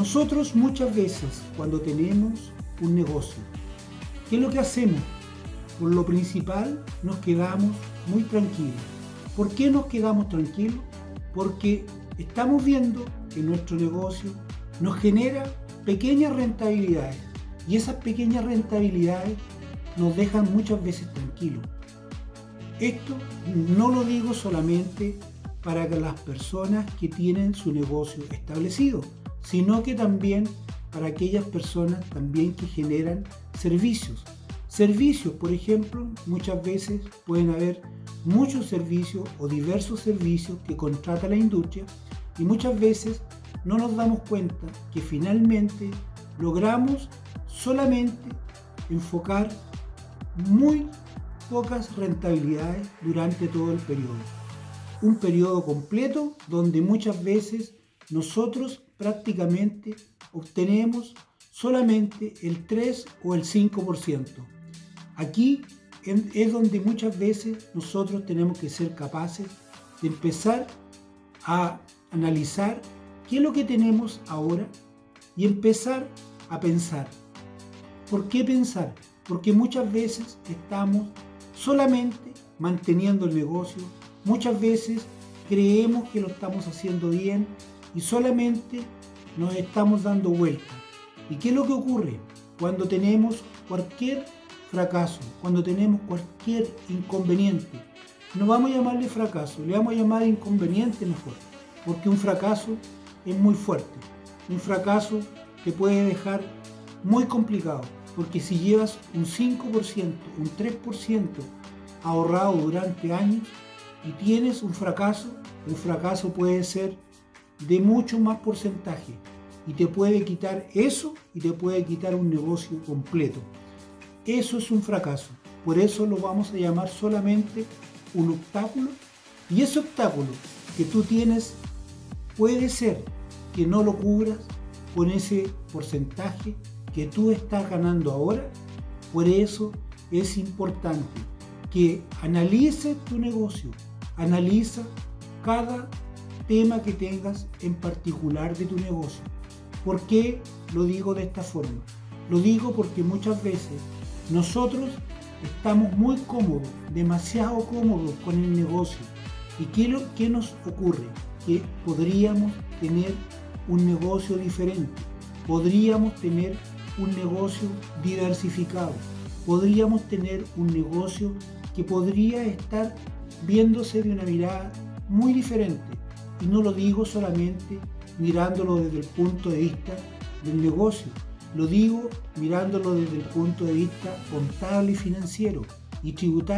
Nosotros muchas veces cuando tenemos un negocio, ¿qué es lo que hacemos? Por lo principal nos quedamos muy tranquilos. ¿Por qué nos quedamos tranquilos? Porque estamos viendo que nuestro negocio nos genera pequeñas rentabilidades y esas pequeñas rentabilidades nos dejan muchas veces tranquilos. Esto no lo digo solamente para las personas que tienen su negocio establecido, sino que también para aquellas personas también que generan servicios. Servicios, por ejemplo, muchas veces pueden haber muchos servicios o diversos servicios que contrata la industria y muchas veces no nos damos cuenta que finalmente logramos solamente enfocar muy pocas rentabilidades durante todo el periodo. Un periodo completo donde muchas veces nosotros prácticamente obtenemos solamente el 3 o el 5%. Aquí es donde muchas veces nosotros tenemos que ser capaces de empezar a analizar qué es lo que tenemos ahora y empezar a pensar. ¿Por qué pensar? Porque muchas veces estamos solamente manteniendo el negocio, muchas veces creemos que lo estamos haciendo bien y solamente nos estamos dando vuelta. ¿Y qué es lo que ocurre cuando tenemos cualquier fracaso, cuando tenemos cualquier inconveniente? No vamos a llamarle fracaso, le vamos a llamar inconveniente mejor, porque un fracaso es muy fuerte, un fracaso te puede dejar muy complicado, porque si llevas un 5%, un 3% ahorrado durante años y tienes un fracaso, un fracaso puede ser de mucho más porcentaje y te puede quitar eso y te puede quitar un negocio completo. Eso es un fracaso. Por eso lo vamos a llamar solamente un obstáculo. Y ese obstáculo que tú tienes puede ser que no lo cubras con ese porcentaje que tú estás ganando ahora. Por eso es importante que analices tu negocio, analiza cada tema que tengas en particular de tu negocio. ¿Por qué lo digo de esta forma? Lo digo porque muchas veces nosotros estamos muy cómodos, demasiado cómodos con el negocio. ¿Y qué, lo, qué nos ocurre? Que podríamos tener un negocio diferente, podríamos tener un negocio diversificado, podríamos tener un negocio que podría estar viéndose de una mirada muy diferente. Y no lo digo solamente mirándolo desde el punto de vista del negocio, lo digo mirándolo desde el punto de vista contable y financiero y tributario.